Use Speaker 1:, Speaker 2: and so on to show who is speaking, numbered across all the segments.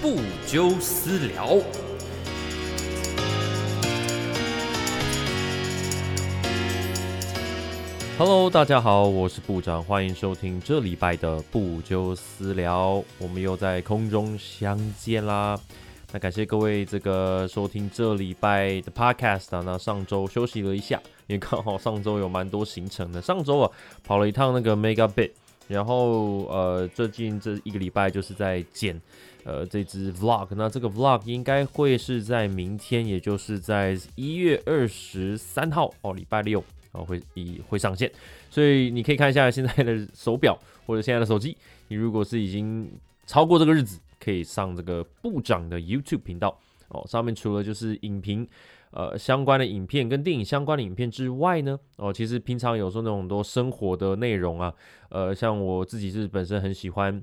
Speaker 1: 不纠私聊。Hello，大家好，我是部长，欢迎收听这礼拜的不纠私聊，我们又在空中相见啦。那感谢各位这个收听这礼拜的 Podcast 啊。那上周休息了一下，因为刚好上周有蛮多行程的。上周啊跑了一趟那个 Mega Bit，然后呃最近这一个礼拜就是在剪呃这支 Vlog。那这个 Vlog 应该会是在明天，也就是在一月二十三号哦，礼拜六。哦，会以会上线，所以你可以看一下现在的手表或者现在的手机。你如果是已经超过这个日子，可以上这个部长的 YouTube 频道哦。上面除了就是影评，呃相关的影片跟电影相关的影片之外呢，哦其实平常有时候那种多生活的内容啊，呃像我自己是本身很喜欢，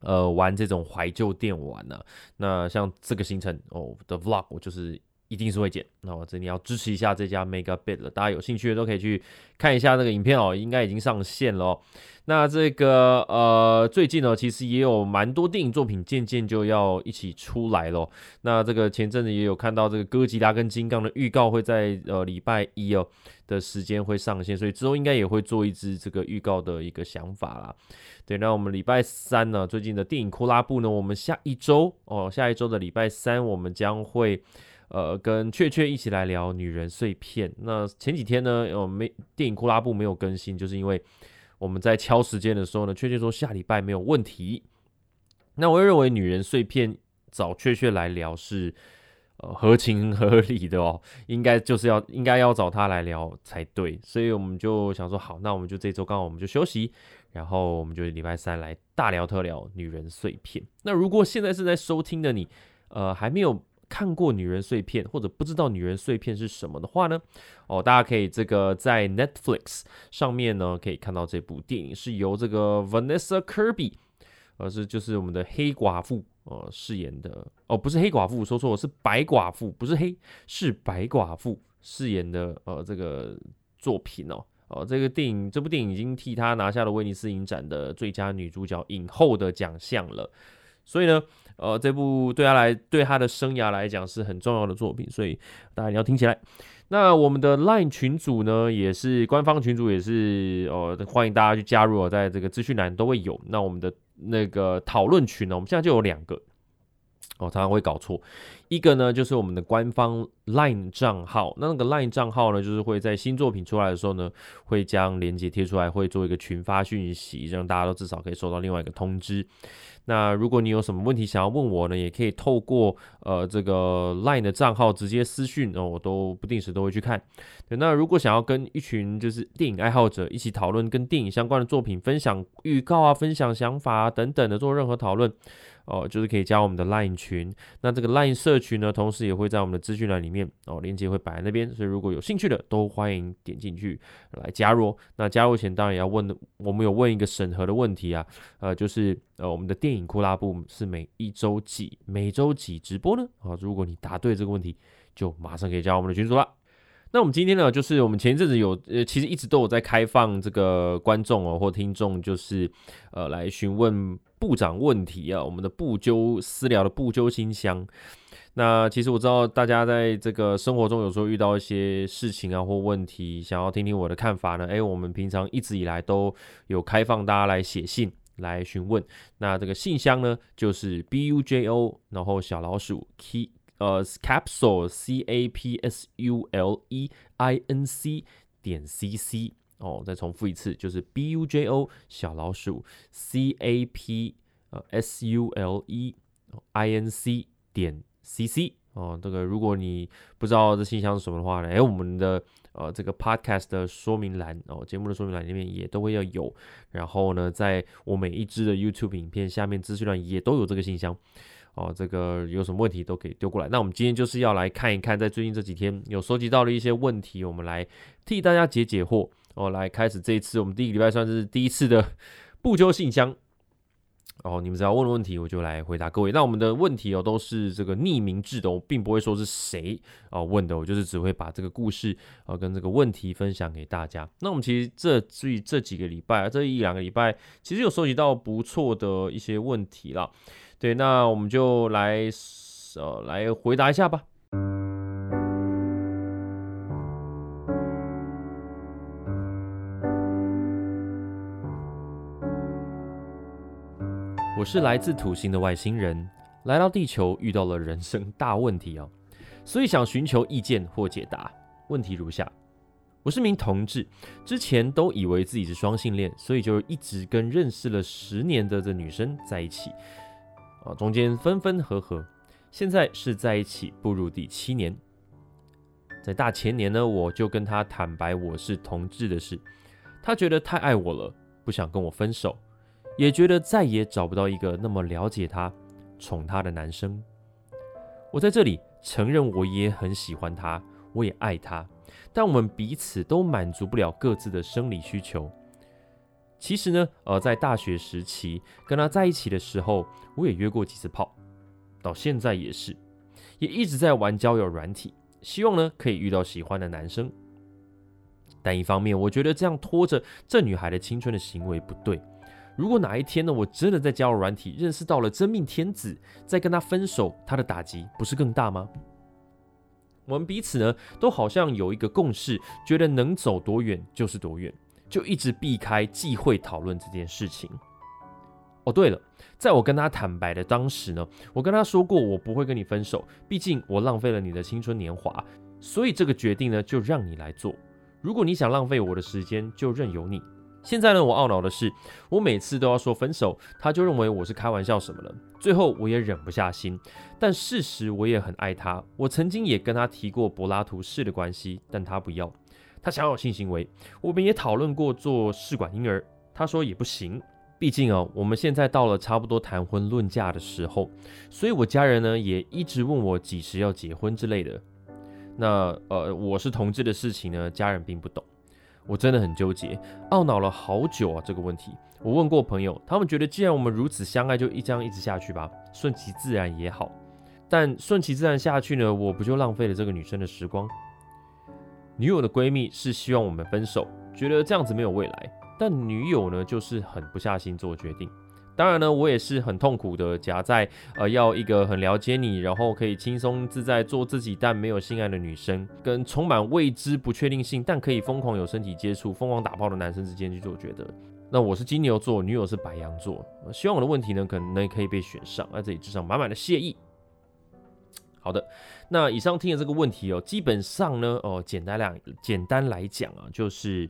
Speaker 1: 呃玩这种怀旧电玩呢。那像这个行程哦的 Vlog，我就是。一定是会剪，那我这里要支持一下这家 Mega Bit 了，大家有兴趣的都可以去看一下那个影片哦，应该已经上线了。那这个呃，最近呢，其实也有蛮多电影作品渐渐就要一起出来了。那这个前阵子也有看到这个哥吉拉跟金刚的预告会在呃礼拜一哦的时间会上线，所以之后应该也会做一支这个预告的一个想法啦。对，那我们礼拜三呢，最近的电影库拉布呢，我们下一周哦，下一周的礼拜三我们将会。呃，跟雀雀一起来聊《女人碎片》。那前几天呢，呃，没电影库拉布没有更新，就是因为我们在敲时间的时候呢，雀雀说下礼拜没有问题。那我认为《女人碎片》找雀雀来聊是呃合情合理的哦，应该就是要应该要找他来聊才对。所以我们就想说，好，那我们就这周刚好我们就休息，然后我们就礼拜三来大聊特聊《女人碎片》。那如果现在是在收听的你，呃，还没有。看过《女人碎片》或者不知道《女人碎片》是什么的话呢？哦，大家可以这个在 Netflix 上面呢可以看到这部电影，是由这个 Vanessa Kirby，呃，是就是我们的黑寡妇呃饰演的哦，不是黑寡妇，说错了，是白寡妇，不是黑，是白寡妇饰演的呃这个作品哦哦，这个电影这部电影已经替她拿下了威尼斯影展的最佳女主角影后的奖项了，所以呢。呃，这部对他来，对他的生涯来讲是很重要的作品，所以大家要听起来。那我们的 LINE 群组呢，也是官方群组，也是呃，欢迎大家去加入，在这个资讯栏都会有。那我们的那个讨论群呢，我们现在就有两个。哦，常常会搞错。一个呢，就是我们的官方 LINE 账号。那那个 LINE 账号呢，就是会在新作品出来的时候呢，会将链接贴出来，会做一个群发讯息，让大家都至少可以收到另外一个通知。那如果你有什么问题想要问我呢，也可以透过呃这个 LINE 的账号直接私讯，哦，我都不定时都会去看。那如果想要跟一群就是电影爱好者一起讨论跟电影相关的作品，分享预告啊，分享想法啊等等的，做任何讨论。哦，就是可以加我们的 LINE 群，那这个 LINE 社群呢，同时也会在我们的资讯栏里面哦，链接会摆在那边，所以如果有兴趣的，都欢迎点进去来加入。那加入前当然也要问，我们有问一个审核的问题啊，呃，就是呃，我们的电影库拉布是每一周几、每周几直播呢？啊，如果你答对这个问题，就马上可以加我们的群组了。那我们今天呢，就是我们前一阵子有呃，其实一直都有在开放这个观众哦或听众，就是呃来询问。部长问题啊，我们的不纠私聊的不纠信箱。那其实我知道大家在这个生活中有时候遇到一些事情啊或问题，想要听听我的看法呢。诶，我们平常一直以来都有开放大家来写信来询问。那这个信箱呢，就是 b u j o 然后小老鼠 key 呃 capsule c a p s u l e i n c 点 c c。哦，再重复一次，就是 b u j o 小老鼠 c a p 呃 s u l e i n c 点 c c 哦，这个如果你不知道这信箱是什么的话呢，哎，我们的呃这个 podcast 的说明栏哦，节目的说明栏里面也都会要有，然后呢，在我每一支的 YouTube 影片下面资讯栏也都有这个信箱哦，这个有什么问题都可以丢过来。那我们今天就是要来看一看，在最近这几天有收集到的一些问题，我们来替大家解解惑。哦，来开始这一次，我们第一个礼拜算是第一次的 不纠信箱。哦，你们只要问问题，我就来回答各位。那我们的问题哦，都是这个匿名制的，我并不会说是谁哦问的，我就是只会把这个故事啊跟这个问题分享给大家。那我们其实这这这几个礼拜，这一两个礼拜，其实有收集到不错的一些问题啦。对，那我们就来呃来回答一下吧。我是来自土星的外星人，来到地球遇到了人生大问题哦，所以想寻求意见或解答。问题如下：我是名同志，之前都以为自己是双性恋，所以就一直跟认识了十年的这女生在一起，啊，中间分分合合，现在是在一起步入第七年。在大前年呢，我就跟她坦白我是同志的事，她觉得太爱我了，不想跟我分手。也觉得再也找不到一个那么了解他、宠他的男生。我在这里承认，我也很喜欢他，我也爱他，但我们彼此都满足不了各自的生理需求。其实呢，呃，在大学时期跟他在一起的时候，我也约过几次炮，到现在也是，也一直在玩交友软体，希望呢可以遇到喜欢的男生。但一方面，我觉得这样拖着这女孩的青春的行为不对。如果哪一天呢，我真的在交友软体认识到了真命天子，再跟他分手，他的打击不是更大吗？我们彼此呢，都好像有一个共识，觉得能走多远就是多远，就一直避开忌讳讨论这件事情。哦，对了，在我跟他坦白的当时呢，我跟他说过，我不会跟你分手，毕竟我浪费了你的青春年华，所以这个决定呢，就让你来做。如果你想浪费我的时间，就任由你。现在呢，我懊恼的是，我每次都要说分手，他就认为我是开玩笑什么了。最后我也忍不下心，但事实我也很爱他。我曾经也跟他提过柏拉图式的关系，但他不要，他想要性行为。我们也讨论过做试管婴儿，他说也不行。毕竟啊，我们现在到了差不多谈婚论嫁的时候，所以我家人呢也一直问我几时要结婚之类的。那呃，我是同志的事情呢，家人并不懂。我真的很纠结，懊恼了好久啊！这个问题，我问过朋友，他们觉得既然我们如此相爱，就一这样一直下去吧，顺其自然也好。但顺其自然下去呢，我不就浪费了这个女生的时光？女友的闺蜜是希望我们分手，觉得这样子没有未来，但女友呢，就是狠不下心做决定。当然呢，我也是很痛苦的，夹在呃要一个很了解你，然后可以轻松自在做自己，但没有性爱的女生，跟充满未知不确定性，但可以疯狂有身体接触、疯狂打炮的男生之间去做抉择。那我是金牛座，女友是白羊座，希望我的问题呢，可能可以被选上，在这里致上满满的谢意。好的，那以上听的这个问题哦，基本上呢，哦，简单来简单来讲啊，就是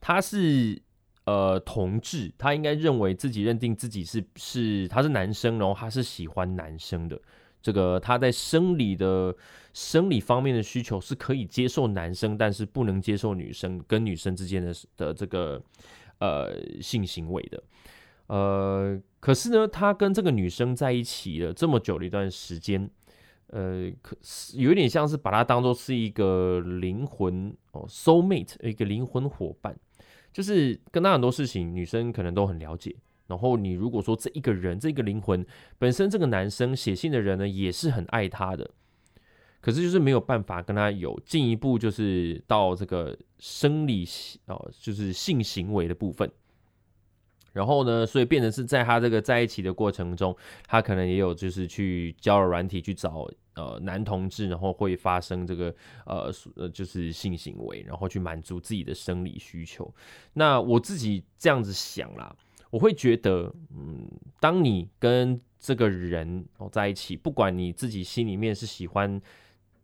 Speaker 1: 他是。呃，同志，他应该认为自己认定自己是是他是男生，然后他是喜欢男生的。这个他在生理的生理方面的需求是可以接受男生，但是不能接受女生跟女生之间的的这个呃性行为的。呃，可是呢，他跟这个女生在一起了这么久的一段时间，呃，可是有点像是把他当做是一个灵魂哦，soul mate，一个灵魂伙伴。就是跟他很多事情，女生可能都很了解。然后你如果说这一个人，这个灵魂本身，这个男生写信的人呢，也是很爱他的，可是就是没有办法跟他有进一步，就是到这个生理哦，就是性行为的部分。然后呢，所以变成是在他这个在一起的过程中，他可能也有就是去交了软体去找呃男同志，然后会发生这个呃呃就是性行为，然后去满足自己的生理需求。那我自己这样子想啦，我会觉得，嗯，当你跟这个人哦在一起，不管你自己心里面是喜欢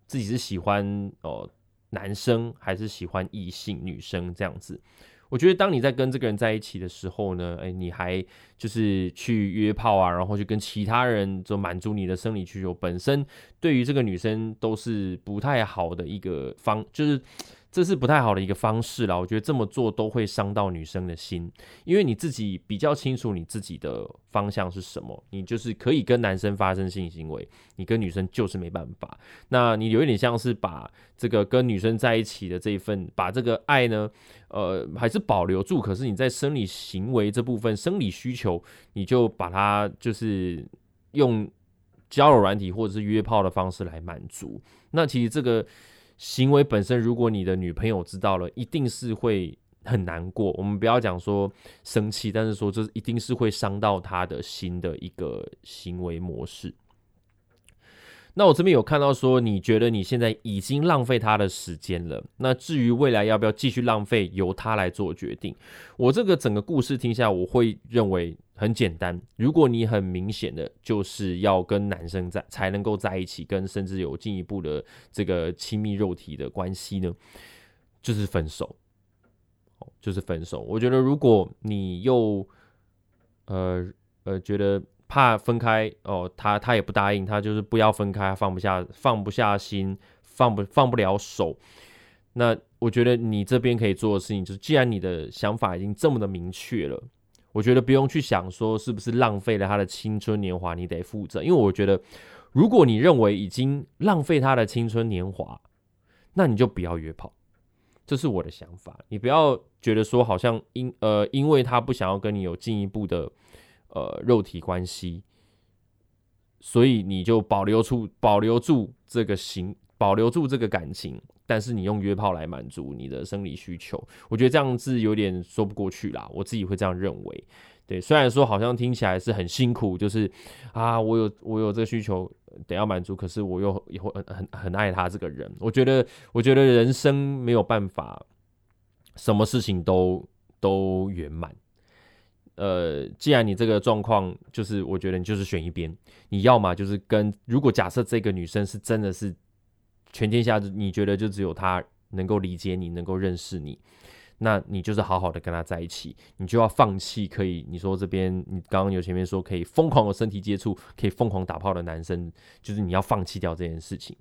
Speaker 1: 自己是喜欢哦男生还是喜欢异性女生这样子。我觉得，当你在跟这个人在一起的时候呢，哎，你还就是去约炮啊，然后去跟其他人就满足你的生理需求，本身对于这个女生都是不太好的一个方，就是这是不太好的一个方式啦。我觉得这么做都会伤到女生的心，因为你自己比较清楚你自己的方向是什么，你就是可以跟男生发生性行为，你跟女生就是没办法。那你有一点像是把这个跟女生在一起的这一份，把这个爱呢，呃，还是保留住。可是你在生理行为这部分，生理需求，你就把它就是用交友软体或者是约炮的方式来满足。那其实这个。行为本身，如果你的女朋友知道了，一定是会很难过。我们不要讲说生气，但是说这一定是会伤到她的心的一个行为模式。那我这边有看到说，你觉得你现在已经浪费他的时间了。那至于未来要不要继续浪费，由他来做决定。我这个整个故事听下，我会认为很简单。如果你很明显的就是要跟男生在才能够在一起，跟甚至有进一步的这个亲密肉体的关系呢，就是分手。就是分手。我觉得如果你又呃呃觉得。怕分开哦，他他也不答应，他就是不要分开，放不下放不下心，放不放不了手。那我觉得你这边可以做的事情，就是既然你的想法已经这么的明确了，我觉得不用去想说是不是浪费了他的青春年华，你得负责。因为我觉得，如果你认为已经浪费他的青春年华，那你就不要约炮。这是我的想法，你不要觉得说好像因呃因为他不想要跟你有进一步的。呃，肉体关系，所以你就保留住保留住这个情，保留住这个感情，但是你用约炮来满足你的生理需求，我觉得这样子有点说不过去啦。我自己会这样认为。对，虽然说好像听起来是很辛苦，就是啊，我有我有这个需求得要满足，可是我又也会很很很爱他这个人。我觉得，我觉得人生没有办法，什么事情都都圆满。呃，既然你这个状况，就是我觉得你就是选一边，你要么就是跟，如果假设这个女生是真的是全天下你觉得就只有他能够理解你，能够认识你，那你就是好好的跟他在一起，你就要放弃可以，你说这边你刚刚有前面说可以疯狂的身体接触，可以疯狂打炮的男生，就是你要放弃掉这件事情。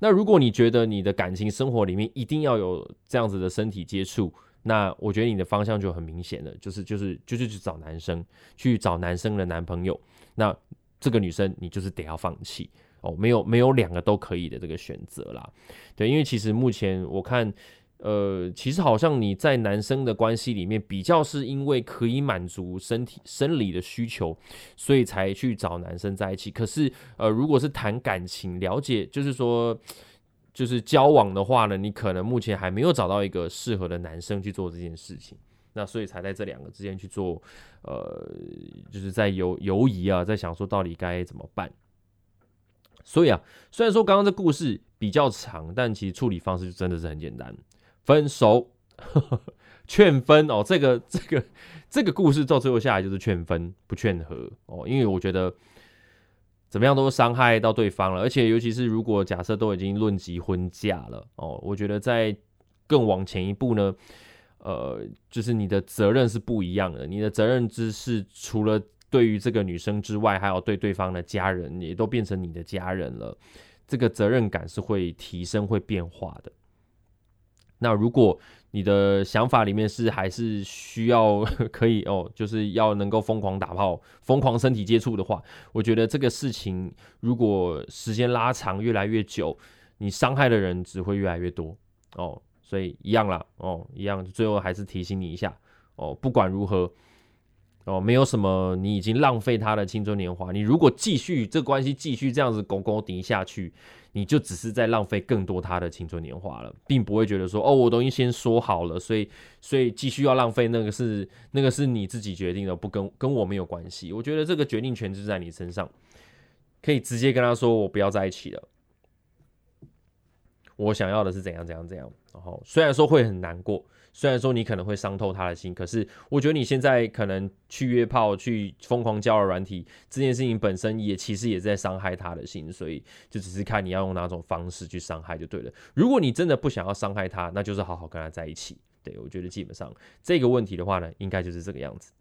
Speaker 1: 那如果你觉得你的感情生活里面一定要有这样子的身体接触，那我觉得你的方向就很明显了，就是就是就是去找男生，去找男生的男朋友。那这个女生你就是得要放弃哦，没有没有两个都可以的这个选择啦。对，因为其实目前我看，呃，其实好像你在男生的关系里面比较是因为可以满足身体生理的需求，所以才去找男生在一起。可是呃，如果是谈感情、了解，就是说。就是交往的话呢，你可能目前还没有找到一个适合的男生去做这件事情，那所以才在这两个之间去做，呃，就是在犹犹疑啊，在想说到底该怎么办。所以啊，虽然说刚刚这故事比较长，但其实处理方式就真的是很简单，分手，呵 呵劝分哦。这个这个这个故事到最后下来就是劝分不劝和哦，因为我觉得。怎么样都伤害到对方了，而且尤其是如果假设都已经论及婚嫁了哦，我觉得在更往前一步呢，呃，就是你的责任是不一样的，你的责任之是除了对于这个女生之外，还有对对方的家人，也都变成你的家人了，这个责任感是会提升、会变化的。那如果你的想法里面是还是需要 可以哦，就是要能够疯狂打炮、疯狂身体接触的话，我觉得这个事情如果时间拉长越来越久，你伤害的人只会越来越多哦。所以一样啦哦，一样，最后还是提醒你一下哦，不管如何哦，没有什么你已经浪费他的青春年华，你如果继续这关系继续这样子勾勾顶下去。你就只是在浪费更多他的青春年华了，并不会觉得说哦，我都已经先说好了，所以所以继续要浪费那个是那个是你自己决定的，不跟跟我没有关系。我觉得这个决定权就在你身上，可以直接跟他说我不要在一起了，我想要的是怎样怎样怎样。然后虽然说会很难过。虽然说你可能会伤透他的心，可是我觉得你现在可能去约炮、去疯狂交友软体这件事情本身也其实也在伤害他的心，所以就只是看你要用哪种方式去伤害就对了。如果你真的不想要伤害他，那就是好好跟他在一起。对我觉得基本上这个问题的话呢，应该就是这个样子。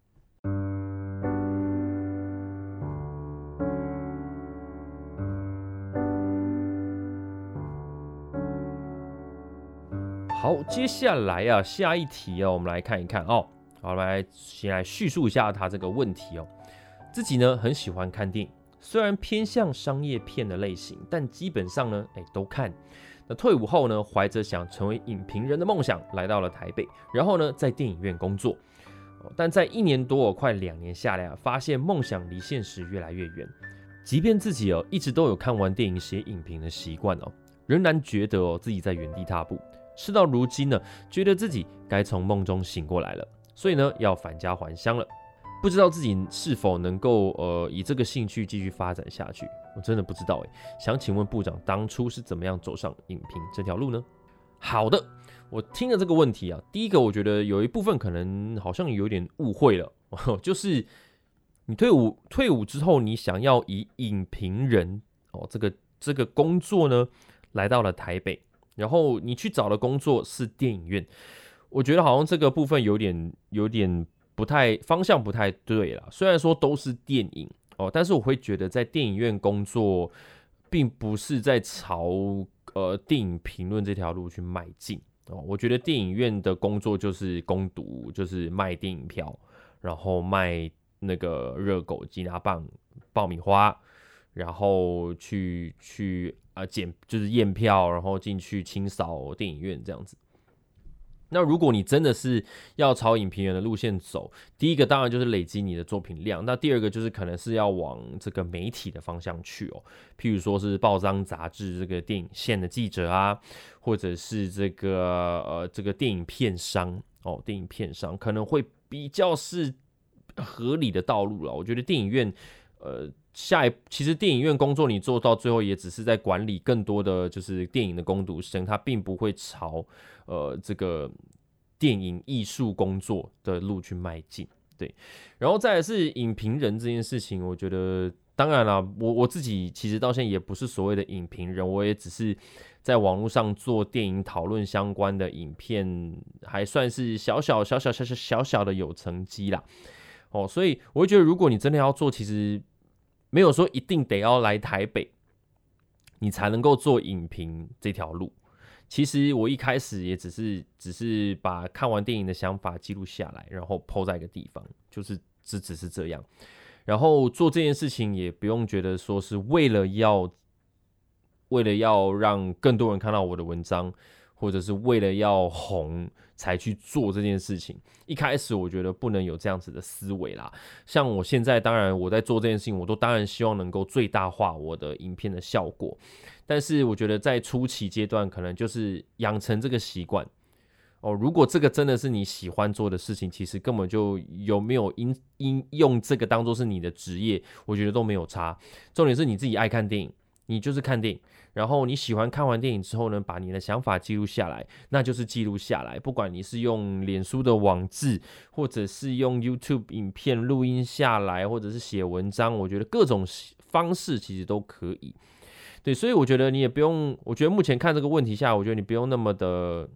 Speaker 1: 好，接下来啊，下一题哦，我们来看一看哦。好，来先来叙述一下他这个问题哦。自己呢很喜欢看电影，虽然偏向商业片的类型，但基本上呢，哎都看。那退伍后呢，怀着想成为影评人的梦想，来到了台北，然后呢，在电影院工作。但在一年多，快两年下来啊，发现梦想离现实越来越远。即便自己哦一直都有看完电影写影评的习惯哦，仍然觉得哦自己在原地踏步。事到如今呢，觉得自己该从梦中醒过来了，所以呢要返家还乡了。不知道自己是否能够呃以这个兴趣继续发展下去，我真的不知道诶。想请问部长，当初是怎么样走上影评这条路呢？好的，我听了这个问题啊，第一个我觉得有一部分可能好像有点误会了，就是你退伍退伍之后，你想要以影评人哦这个这个工作呢来到了台北。然后你去找的工作是电影院，我觉得好像这个部分有点有点不太方向不太对了。虽然说都是电影哦，但是我会觉得在电影院工作，并不是在朝呃电影评论这条路去迈进哦。我觉得电影院的工作就是攻读，就是卖电影票，然后卖那个热狗、鸡拿棒、爆米花，然后去去。啊，检就是验票，然后进去清扫电影院这样子。那如果你真的是要朝影评人的路线走，第一个当然就是累积你的作品量。那第二个就是可能是要往这个媒体的方向去哦，譬如说是报章杂志这个电影线的记者啊，或者是这个呃这个电影片商哦，电影片商可能会比较是合理的道路了。我觉得电影院呃。下一其实电影院工作，你做到最后也只是在管理更多的就是电影的攻读生，他并不会朝呃这个电影艺术工作的路去迈进。对，然后再是影评人这件事情，我觉得当然了，我我自己其实到现在也不是所谓的影评人，我也只是在网络上做电影讨论相关的影片，还算是小小小小小小小小的有成绩啦。哦，所以我会觉得，如果你真的要做，其实。没有说一定得要来台北，你才能够做影评这条路。其实我一开始也只是只是把看完电影的想法记录下来，然后抛在一个地方，就是只只是这样。然后做这件事情也不用觉得说是为了要为了要让更多人看到我的文章。或者是为了要红才去做这件事情，一开始我觉得不能有这样子的思维啦。像我现在，当然我在做这件事情，我都当然希望能够最大化我的影片的效果。但是我觉得在初期阶段，可能就是养成这个习惯哦。如果这个真的是你喜欢做的事情，其实根本就有没有因因用这个当做是你的职业，我觉得都没有差。重点是你自己爱看电影，你就是看电影。然后你喜欢看完电影之后呢，把你的想法记录下来，那就是记录下来。不管你是用脸书的网志，或者是用 YouTube 影片录音下来，或者是写文章，我觉得各种方式其实都可以。对，所以我觉得你也不用，我觉得目前看这个问题下，我觉得你不用那么的，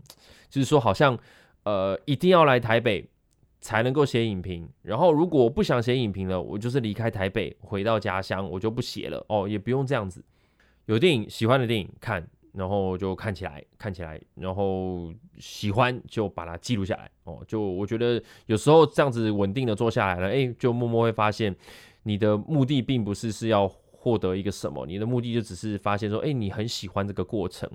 Speaker 1: 就是说好像呃一定要来台北才能够写影评。然后如果我不想写影评了，我就是离开台北回到家乡，我就不写了。哦，也不用这样子。有电影喜欢的电影看，然后就看起来看起来，然后喜欢就把它记录下来哦。就我觉得有时候这样子稳定的做下来了，哎，就默默会发现你的目的并不是是要获得一个什么，你的目的就只是发现说，哎，你很喜欢这个过程。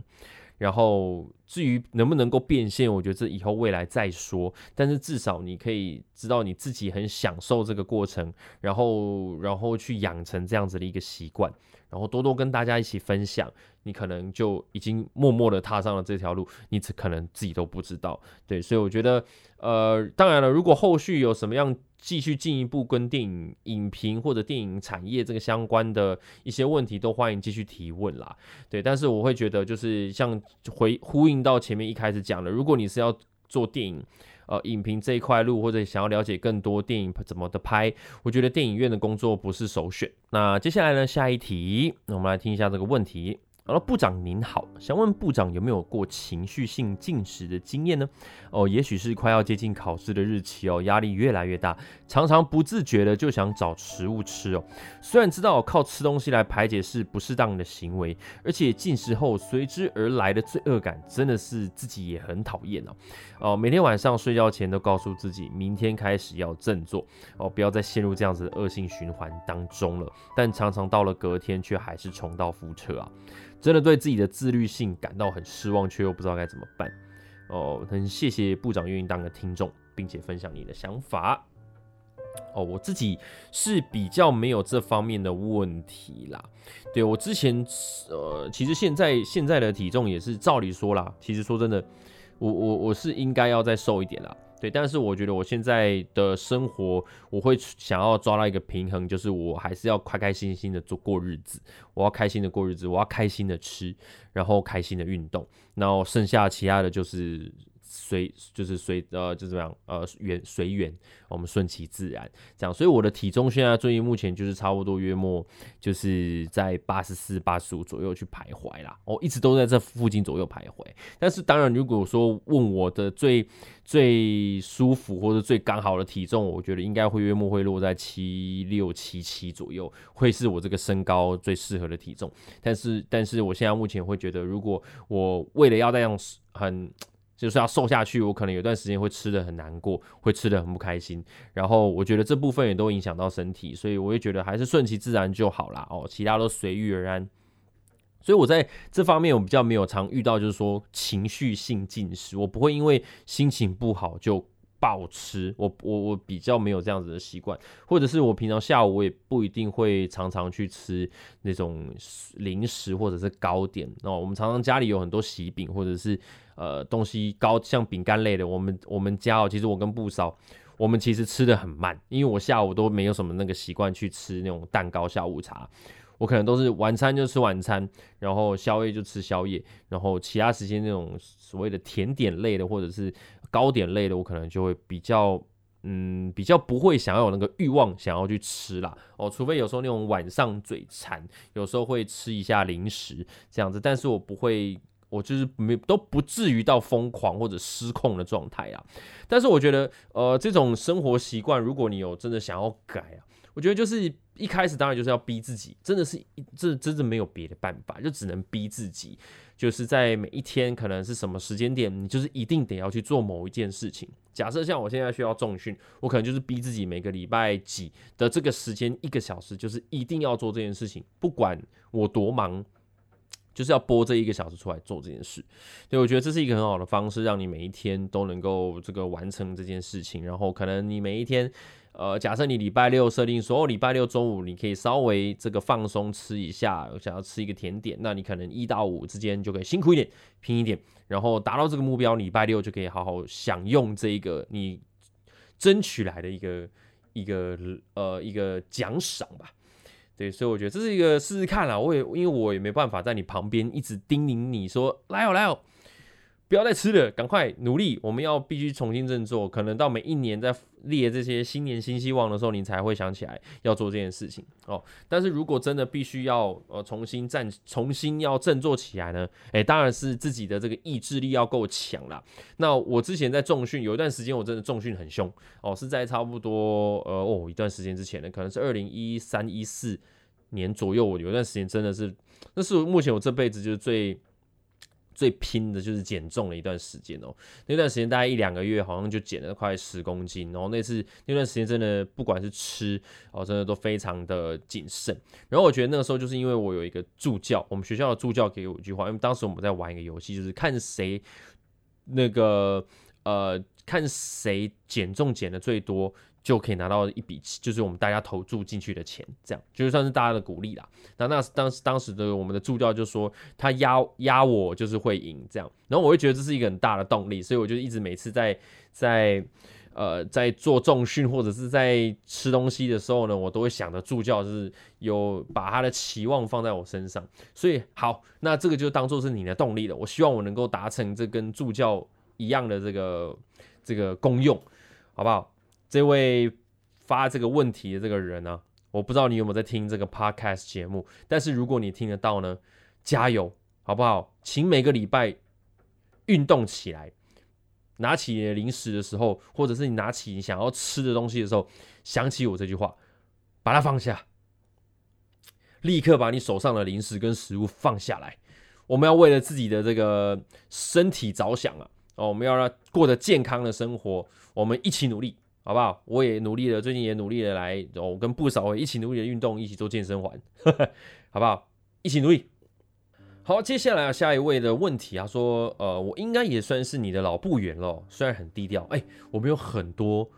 Speaker 1: 然后至于能不能够变现，我觉得这以后未来再说。但是至少你可以知道你自己很享受这个过程，然后然后去养成这样子的一个习惯。然后多多跟大家一起分享，你可能就已经默默的踏上了这条路，你只可能自己都不知道。对，所以我觉得，呃，当然了，如果后续有什么样继续进一步跟电影影评或者电影产业这个相关的一些问题，都欢迎继续提问啦。对，但是我会觉得，就是像回呼应到前面一开始讲的，如果你是要做电影。呃，影评这一块路，或者想要了解更多电影怎么的拍，我觉得电影院的工作不是首选。那接下来呢，下一题，那我们来听一下这个问题。好了部长您好，想问部长有没有过情绪性进食的经验呢？哦，也许是快要接近考试的日期哦，压力越来越大，常常不自觉的就想找食物吃哦。虽然知道靠吃东西来排解是不适当的行为，而且进食后随之而来的罪恶感真的是自己也很讨厌哦。哦，每天晚上睡觉前都告诉自己，明天开始要振作哦，不要再陷入这样子的恶性循环当中了。但常常到了隔天，却还是重蹈覆辙啊。真的对自己的自律性感到很失望，却又不知道该怎么办。哦，很谢谢部长愿意当个听众，并且分享你的想法。哦，我自己是比较没有这方面的问题啦。对我之前，呃，其实现在现在的体重也是照理说啦，其实说真的，我我我是应该要再瘦一点啦。对，但是我觉得我现在的生活，我会想要抓到一个平衡，就是我还是要开开心心的做过日子，我要开心的过日子，我要开心的吃，然后开心的运动，然后剩下其他的就是。随就是随呃就怎么样呃缘随缘，我们顺其自然这样。所以我的体重现在最近目前就是差不多约莫就是在八十四、八十五左右去徘徊啦。哦，一直都在这附近左右徘徊。但是当然，如果说问我的最最舒服或者最刚好的体重，我觉得应该会约莫会落在七六七七左右，会是我这个身高最适合的体重。但是但是我现在目前会觉得，如果我为了要那样很。就是要瘦下去，我可能有段时间会吃的很难过，会吃的很不开心。然后我觉得这部分也都影响到身体，所以我也觉得还是顺其自然就好啦。哦，其他都随遇而安。所以我在这方面我比较没有常遇到，就是说情绪性进食，我不会因为心情不好就。暴吃，我我我比较没有这样子的习惯，或者是我平常下午我也不一定会常常去吃那种零食或者是糕点哦。我们常常家里有很多喜饼或者是呃东西糕，像饼干类的。我们我们家哦，其实我跟不少，我们其实吃的很慢，因为我下午都没有什么那个习惯去吃那种蛋糕下午茶。我可能都是晚餐就吃晚餐，然后宵夜就吃宵夜，然后其他时间那种所谓的甜点类的或者是糕点类的，我可能就会比较嗯比较不会想要有那个欲望想要去吃啦哦，除非有时候那种晚上嘴馋，有时候会吃一下零食这样子，但是我不会，我就是没都不至于到疯狂或者失控的状态啊。但是我觉得呃这种生活习惯，如果你有真的想要改啊，我觉得就是。一开始当然就是要逼自己，真的是这真的没有别的办法，就只能逼自己，就是在每一天可能是什么时间点，你就是一定得要去做某一件事情。假设像我现在需要重训，我可能就是逼自己每个礼拜几的这个时间一个小时，就是一定要做这件事情，不管我多忙，就是要播这一个小时出来做这件事。对我觉得这是一个很好的方式，让你每一天都能够这个完成这件事情，然后可能你每一天。呃，假设你礼拜六设定所有礼拜六中午你可以稍微这个放松吃一下，想要吃一个甜点，那你可能一到五之间就可以辛苦一点，拼一点，然后达到这个目标，礼拜六就可以好好享用这一个你争取来的一个一个呃一个奖赏吧。对，所以我觉得这是一个试试看啦。我也因为我也没办法在你旁边一直叮咛你说来哦来哦。不要再吃了，赶快努力！我们要必须重新振作。可能到每一年在列这些新年新希望的时候，你才会想起来要做这件事情哦。但是如果真的必须要呃重新站、重新要振作起来呢？诶，当然是自己的这个意志力要够强啦。那我之前在重训有一段时间，我真的重训很凶哦，是在差不多呃哦一段时间之前的，可能是二零一三一四年左右，我有一段时间真的是，那是目前我这辈子就是最。最拼的就是减重了一段时间哦，那段时间大概一两个月，好像就减了快十公斤。然后那次那段时间真的不管是吃哦，真的都非常的谨慎。然后我觉得那个时候就是因为我有一个助教，我们学校的助教给我一句话，因为当时我们在玩一个游戏，就是看谁那个呃看谁减重减的最多。就可以拿到一笔，就是我们大家投注进去的钱，这样就算是大家的鼓励啦。那那当时当时的我们的助教就说，他压压我就是会赢这样，然后我会觉得这是一个很大的动力，所以我就一直每次在在呃在做重训或者是在吃东西的时候呢，我都会想着助教是有把他的期望放在我身上，所以好，那这个就当做是你的动力了。我希望我能够达成这跟助教一样的这个这个功用，好不好？这位发这个问题的这个人呢，我不知道你有没有在听这个 podcast 节目，但是如果你听得到呢，加油，好不好？请每个礼拜运动起来，拿起你的零食的时候，或者是你拿起你想要吃的东西的时候，想起我这句话，把它放下，立刻把你手上的零食跟食物放下来。我们要为了自己的这个身体着想啊！哦，我们要让过得健康的生活，我们一起努力，好不好？我也努力了，最近也努力的来，哦，跟不少一起努力的运动，一起做健身环，好不好？一起努力。好，接下来下一位的问题啊，说，呃，我应该也算是你的老部员了，虽然很低调。哎，我们有很多，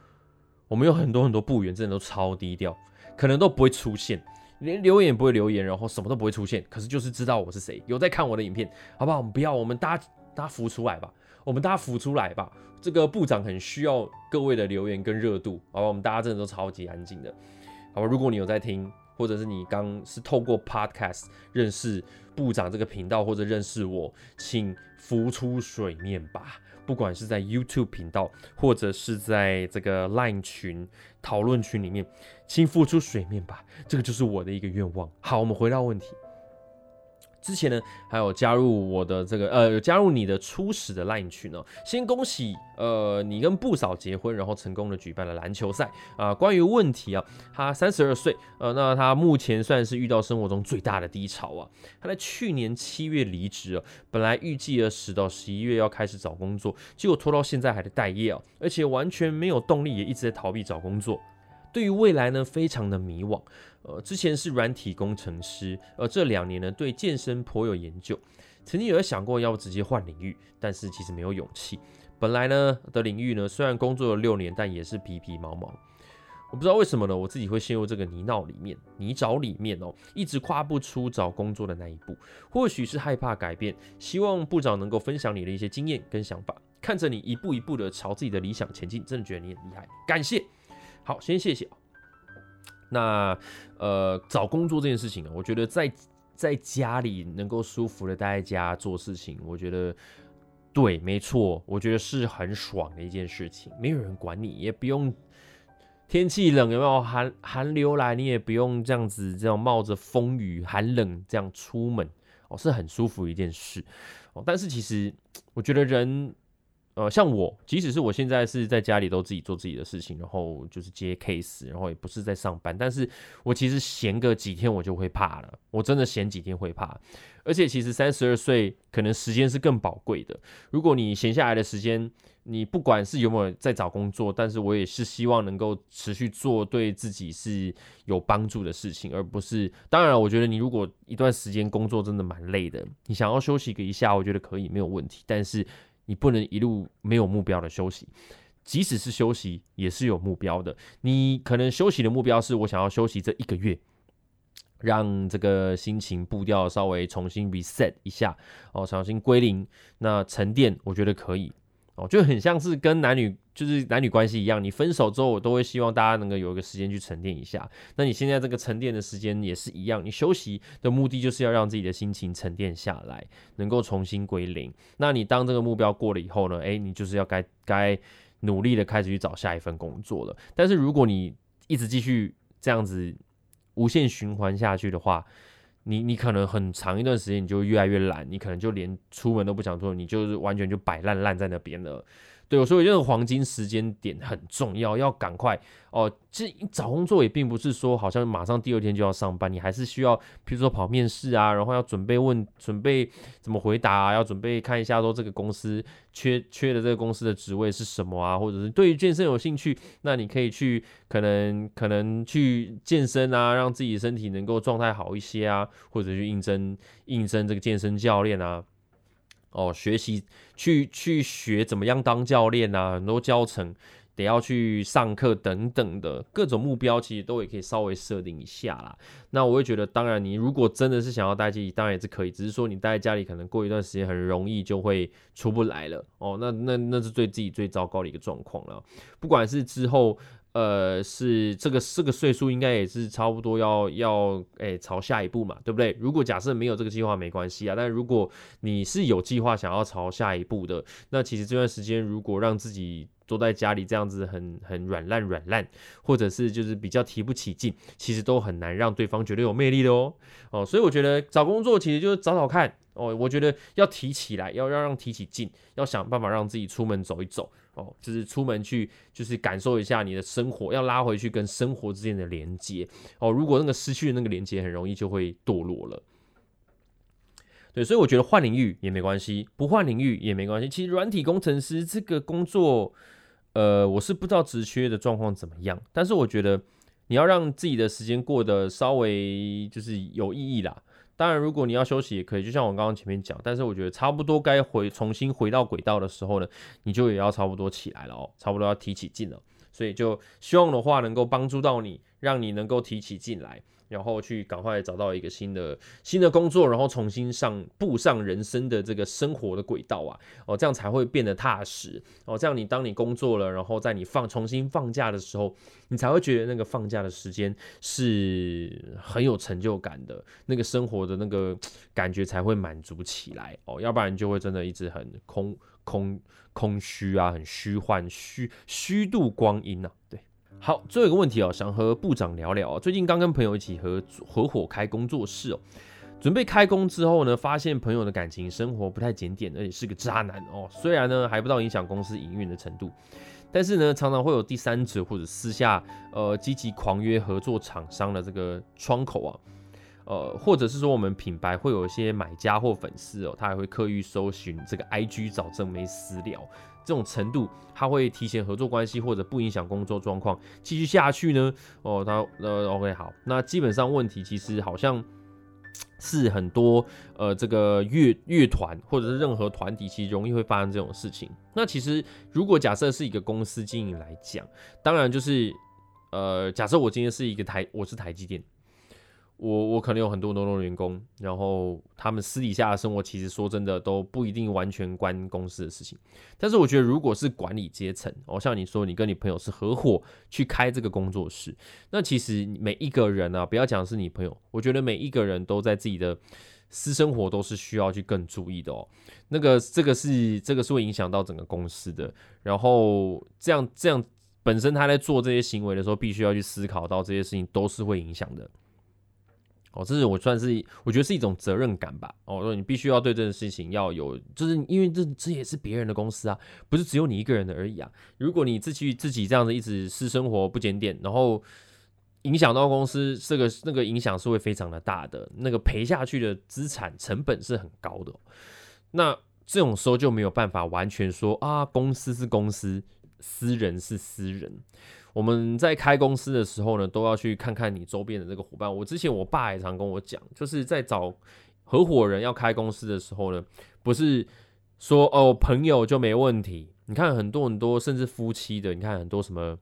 Speaker 1: 我们有很多很多部员，真的都超低调，可能都不会出现。连留言也不会留言，然后什么都不会出现，可是就是知道我是谁，有在看我的影片，好不好？我们不要，我们大家大家浮出来吧，我们大家浮出来吧。这个部长很需要各位的留言跟热度，好吧？我们大家真的都超级安静的，好吧？如果你有在听，或者是你刚是透过 Podcast 认识部长这个频道，或者认识我，请浮出水面吧。不管是在 YouTube 频道，或者是在这个 Line 群讨论群里面，请浮出水面吧，这个就是我的一个愿望。好，我们回到问题。之前呢，还有加入我的这个呃，加入你的初始的 LINE 群哦。先恭喜呃，你跟布嫂结婚，然后成功的举办了篮球赛啊。关于问题啊，他三十二岁，呃，那他目前算是遇到生活中最大的低潮啊。他在去年七月离职啊，本来预计了十到十一月要开始找工作，结果拖到现在还在待业啊，而且完全没有动力，也一直在逃避找工作。对于未来呢，非常的迷惘。呃，之前是软体工程师，而这两年呢，对健身颇有研究。曾经有想过要直接换领域，但是其实没有勇气。本来呢的领域呢，虽然工作了六年，但也是皮皮毛毛。我不知道为什么呢，我自己会陷入这个泥淖里面、泥沼里面哦，一直跨不出找工作的那一步。或许是害怕改变，希望部长能够分享你的一些经验跟想法。看着你一步一步的朝自己的理想前进，真的觉得你很厉害，感谢。好，先谢谢。那呃，找工作这件事情啊，我觉得在在家里能够舒服的待在家做事情，我觉得对，没错，我觉得是很爽的一件事情。没有人管你，也不用天气冷有没有寒寒流来，你也不用这样子这样冒着风雨寒冷这样出门哦，是很舒服一件事哦。但是其实我觉得人。呃，像我，即使是我现在是在家里都自己做自己的事情，然后就是接 case，然后也不是在上班，但是我其实闲个几天我就会怕了，我真的闲几天会怕。而且其实三十二岁可能时间是更宝贵的，如果你闲下来的时间，你不管是有没有在找工作，但是我也是希望能够持续做对自己是有帮助的事情，而不是当然，我觉得你如果一段时间工作真的蛮累的，你想要休息个一下，我觉得可以没有问题，但是。你不能一路没有目标的休息，即使是休息也是有目标的。你可能休息的目标是我想要休息这一个月，让这个心情步调稍微重新 reset 一下哦，重新归零，那沉淀我觉得可以。哦，就很像是跟男女就是男女关系一样，你分手之后，我都会希望大家能够有一个时间去沉淀一下。那你现在这个沉淀的时间也是一样，你休息的目的就是要让自己的心情沉淀下来，能够重新归零。那你当这个目标过了以后呢？诶，你就是要该该努力的开始去找下一份工作了。但是如果你一直继续这样子无限循环下去的话，你你可能很长一段时间你就越来越懒，你可能就连出门都不想做，你就是完全就摆烂烂在那边了。对，所以这个黄金时间点很重要，要赶快哦。其实找工作也并不是说好像马上第二天就要上班，你还是需要，比如说跑面试啊，然后要准备问，准备怎么回答啊，要准备看一下说这个公司缺缺的这个公司的职位是什么啊，或者是对于健身有兴趣，那你可以去可能可能去健身啊，让自己身体能够状态好一些啊，或者去应征应征这个健身教练啊。哦，学习去去学怎么样当教练啊，很多教程得要去上课等等的各种目标，其实都也可以稍微设定一下啦。那我会觉得，当然你如果真的是想要待家里，当然也是可以，只是说你待在家里，可能过一段时间很容易就会出不来了。哦，那那那是对自己最糟糕的一个状况了。不管是之后。呃，是这个这个岁数应该也是差不多要要诶朝下一步嘛，对不对？如果假设没有这个计划没关系啊，但如果你是有计划想要朝下一步的，那其实这段时间如果让自己坐在家里这样子很很软烂软烂，或者是就是比较提不起劲，其实都很难让对方觉得有魅力的哦哦，所以我觉得找工作其实就是找找看哦，我觉得要提起来，要要让提起劲，要想办法让自己出门走一走哦，就是出门去就是感受一下你的生活，要拉回去跟生活之间的连接哦，如果那个失去的那个连接，很容易就会堕落了。对，所以我觉得换领域也没关系，不换领域也没关系。其实软体工程师这个工作，呃，我是不知道职缺的状况怎么样，但是我觉得你要让自己的时间过得稍微就是有意义啦。当然，如果你要休息也可以，就像我刚刚前面讲，但是我觉得差不多该回重新回到轨道的时候呢，你就也要差不多起来了哦，差不多要提起劲了。所以就希望的话能够帮助到你，让你能够提起劲来。然后去赶快找到一个新的新的工作，然后重新上步上人生的这个生活的轨道啊，哦，这样才会变得踏实哦。这样你当你工作了，然后在你放重新放假的时候，你才会觉得那个放假的时间是很有成就感的，那个生活的那个感觉才会满足起来哦。要不然就会真的一直很空空空虚啊，很虚幻虚虚度光阴啊，对。好，最后一个问题哦，想和部长聊聊。最近刚跟朋友一起合合伙开工作室哦，准备开工之后呢，发现朋友的感情生活不太检点，而且是个渣男哦。虽然呢还不到影响公司营运的程度，但是呢常常会有第三者或者私下呃积极狂约合作厂商的这个窗口啊，呃或者是说我们品牌会有一些买家或粉丝哦，他还会刻意搜寻这个 IG 找正妹私聊。这种程度，他会提前合作关系，或者不影响工作状况，继续下去呢？哦，他呃，OK，好，那基本上问题其实好像是很多呃，这个乐乐团或者是任何团体，其实容易会发生这种事情。那其实如果假设是一个公司经营来讲，当然就是呃，假设我今天是一个台，我是台积电。我我可能有很多很多员工，然后他们私底下的生活，其实说真的都不一定完全关公司的事情。但是我觉得，如果是管理阶层，哦，像你说，你跟你朋友是合伙去开这个工作室，那其实每一个人啊，不要讲是你朋友，我觉得每一个人都在自己的私生活都是需要去更注意的哦。那个这个是这个是会影响到整个公司的，然后这样这样本身他在做这些行为的时候，必须要去思考到这些事情都是会影响的。哦，这是我算是我觉得是一种责任感吧。哦，说你必须要对这件事情要有，就是因为这这也是别人的公司啊，不是只有你一个人的而已啊。如果你自己自己这样子一直私生活不检点，然后影响到公司，这个那个影响是会非常的大的，那个赔下去的资产成本是很高的。那这种时候就没有办法完全说啊，公司是公司，私人是私人。我们在开公司的时候呢，都要去看看你周边的这个伙伴。我之前我爸也常跟我讲，就是在找合伙人要开公司的时候呢，不是说哦朋友就没问题。你看很多很多，甚至夫妻的，你看很多什么，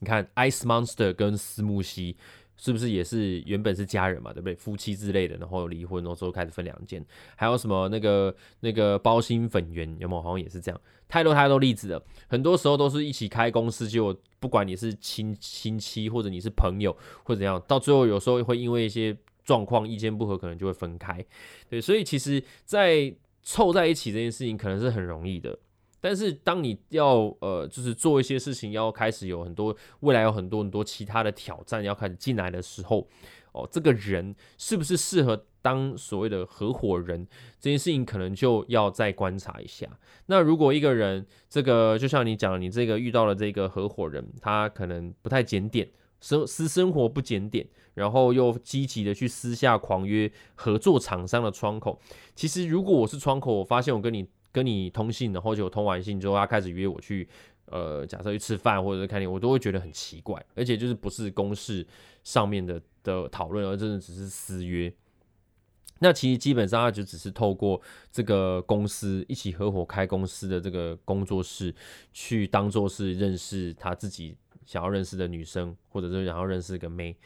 Speaker 1: 你看 Ice Monster 跟思慕希。是不是也是原本是家人嘛，对不对？夫妻之类的，然后离婚，然后之后开始分两间，还有什么那个那个包心粉圆有没有？好像也是这样，太多太多例子了。很多时候都是一起开公司，就不管你是亲亲戚或者你是朋友或者怎样，到最后有时候会因为一些状况意见不合，可能就会分开。对，所以其实，在凑在一起这件事情，可能是很容易的。但是当你要呃，就是做一些事情，要开始有很多未来有很多很多其他的挑战要开始进来的时候，哦，这个人是不是适合当所谓的合伙人？这件事情可能就要再观察一下。那如果一个人，这个就像你讲，你这个遇到了这个合伙人，他可能不太检点，生私生活不检点，然后又积极的去私下狂约合作厂商的窗口。其实如果我是窗口，我发现我跟你。跟你通信，然后就通完信之后，他开始约我去，呃，假设去吃饭或者是看电影，我都会觉得很奇怪，而且就是不是公事上面的的讨论，而真的只是私约。那其实基本上他就只是透过这个公司一起合伙开公司的这个工作室，去当做是认识他自己想要认识的女生，或者是想要认识一个妹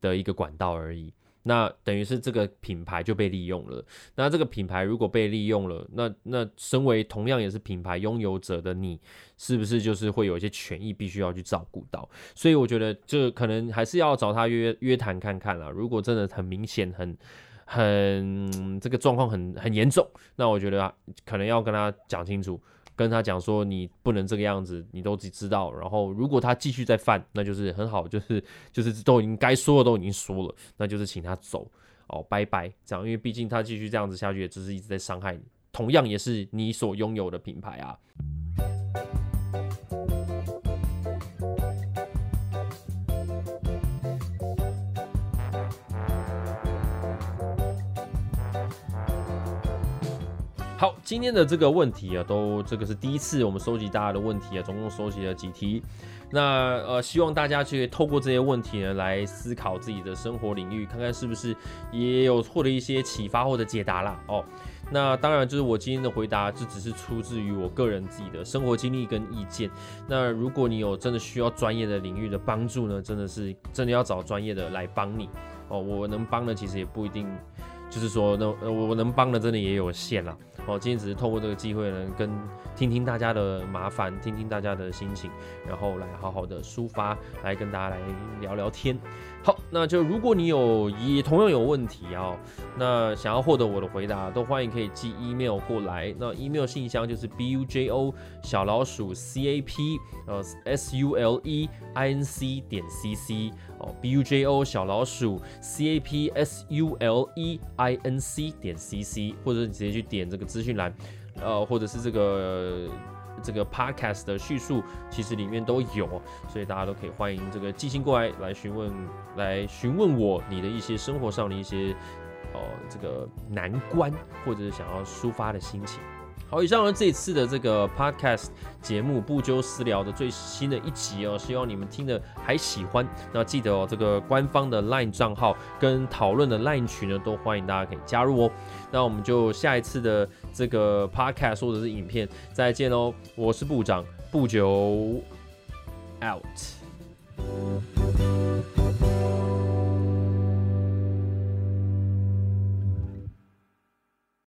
Speaker 1: 的一个管道而已。那等于是这个品牌就被利用了。那这个品牌如果被利用了，那那身为同样也是品牌拥有者的你，是不是就是会有一些权益必须要去照顾到？所以我觉得这可能还是要找他约约谈看看啦。如果真的很明显、很很这个状况很很严重，那我觉得可能要跟他讲清楚。跟他讲说你不能这个样子，你都只知道。然后如果他继续再犯，那就是很好，就是就是都已经该说的都已经说了，那就是请他走哦，拜拜。这样，因为毕竟他继续这样子下去，也只是一直在伤害你，同样也是你所拥有的品牌啊。今天的这个问题啊，都这个是第一次我们收集大家的问题啊，总共收集了几题。那呃，希望大家去透过这些问题呢，来思考自己的生活领域，看看是不是也有获得一些启发或者解答啦。哦，那当然就是我今天的回答，这只是出自于我个人自己的生活经历跟意见。那如果你有真的需要专业的领域的帮助呢，真的是真的要找专业的来帮你哦。我能帮的其实也不一定，就是说那我能帮的真的也有限啦。哦，今天只是透过这个机会呢，跟听听大家的麻烦，听听大家的心情，然后来好好的抒发，来跟大家来聊聊天。好，那就如果你有也同样有问题啊，那想要获得我的回答，都欢迎可以寄 email 过来。那 email 信箱就是 b u j o 小老鼠 c a p 呃 s u l e i n c 点 c c 哦 b u j o 小老鼠 c a p s u l e i n c 点 c c，或者你直接去点这个资讯栏，呃，或者是这个。这个 podcast 的叙述其实里面都有，所以大家都可以欢迎这个寄信过来来询问，来询问我你的一些生活上的一些呃这个难关，或者是想要抒发的心情。好，以上呢这一次的这个 podcast 节目不纠私聊的最新的一集哦，希望你们听的还喜欢。那记得哦，这个官方的 LINE 账号跟讨论的 LINE 群呢，都欢迎大家可以加入哦。那我们就下一次的这个 podcast 或者是影片再见喽。我是部长不久 out。